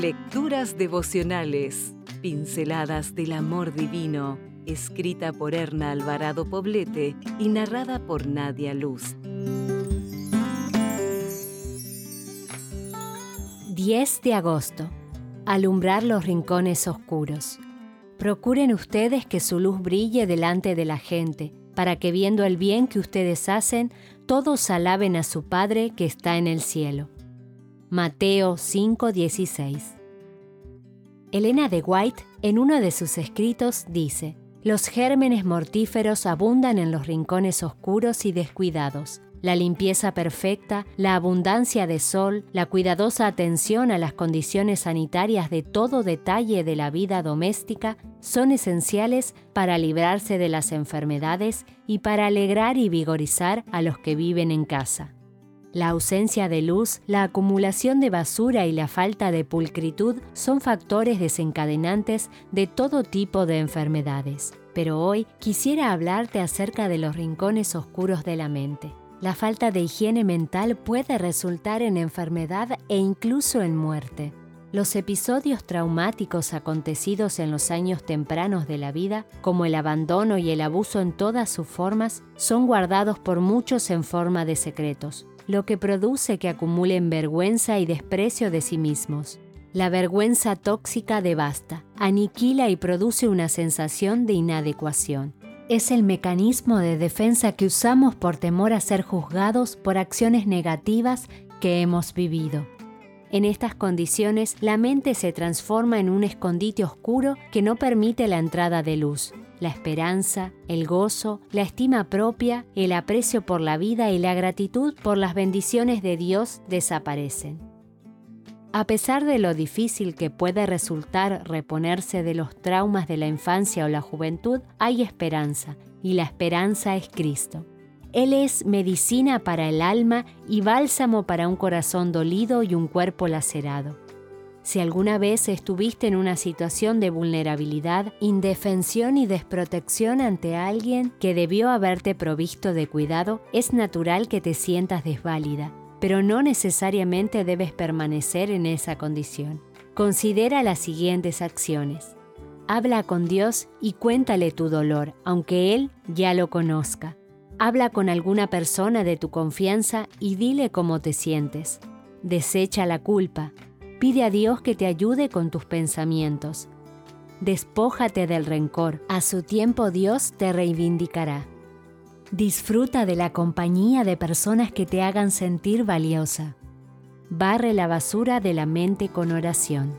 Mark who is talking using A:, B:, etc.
A: Lecturas devocionales, pinceladas del amor divino, escrita por Erna Alvarado Poblete y narrada por Nadia Luz.
B: 10 de agosto. Alumbrar los rincones oscuros. Procuren ustedes que su luz brille delante de la gente, para que viendo el bien que ustedes hacen, todos alaben a su Padre que está en el cielo. Mateo 5:16 Elena de White, en uno de sus escritos, dice, Los gérmenes mortíferos abundan en los rincones oscuros y descuidados. La limpieza perfecta, la abundancia de sol, la cuidadosa atención a las condiciones sanitarias de todo detalle de la vida doméstica son esenciales para librarse de las enfermedades y para alegrar y vigorizar a los que viven en casa. La ausencia de luz, la acumulación de basura y la falta de pulcritud son factores desencadenantes de todo tipo de enfermedades. Pero hoy quisiera hablarte acerca de los rincones oscuros de la mente. La falta de higiene mental puede resultar en enfermedad e incluso en muerte. Los episodios traumáticos acontecidos en los años tempranos de la vida, como el abandono y el abuso en todas sus formas, son guardados por muchos en forma de secretos, lo que produce que acumulen vergüenza y desprecio de sí mismos. La vergüenza tóxica devasta, aniquila y produce una sensación de inadecuación. Es el mecanismo de defensa que usamos por temor a ser juzgados por acciones negativas que hemos vivido. En estas condiciones, la mente se transforma en un escondite oscuro que no permite la entrada de luz. La esperanza, el gozo, la estima propia, el aprecio por la vida y la gratitud por las bendiciones de Dios desaparecen. A pesar de lo difícil que puede resultar reponerse de los traumas de la infancia o la juventud, hay esperanza, y la esperanza es Cristo. Él es medicina para el alma y bálsamo para un corazón dolido y un cuerpo lacerado. Si alguna vez estuviste en una situación de vulnerabilidad, indefensión y desprotección ante alguien que debió haberte provisto de cuidado, es natural que te sientas desválida, pero no necesariamente debes permanecer en esa condición. Considera las siguientes acciones. Habla con Dios y cuéntale tu dolor, aunque Él ya lo conozca. Habla con alguna persona de tu confianza y dile cómo te sientes. Desecha la culpa. Pide a Dios que te ayude con tus pensamientos. Despójate del rencor. A su tiempo Dios te reivindicará. Disfruta de la compañía de personas que te hagan sentir valiosa. Barre la basura de la mente con oración.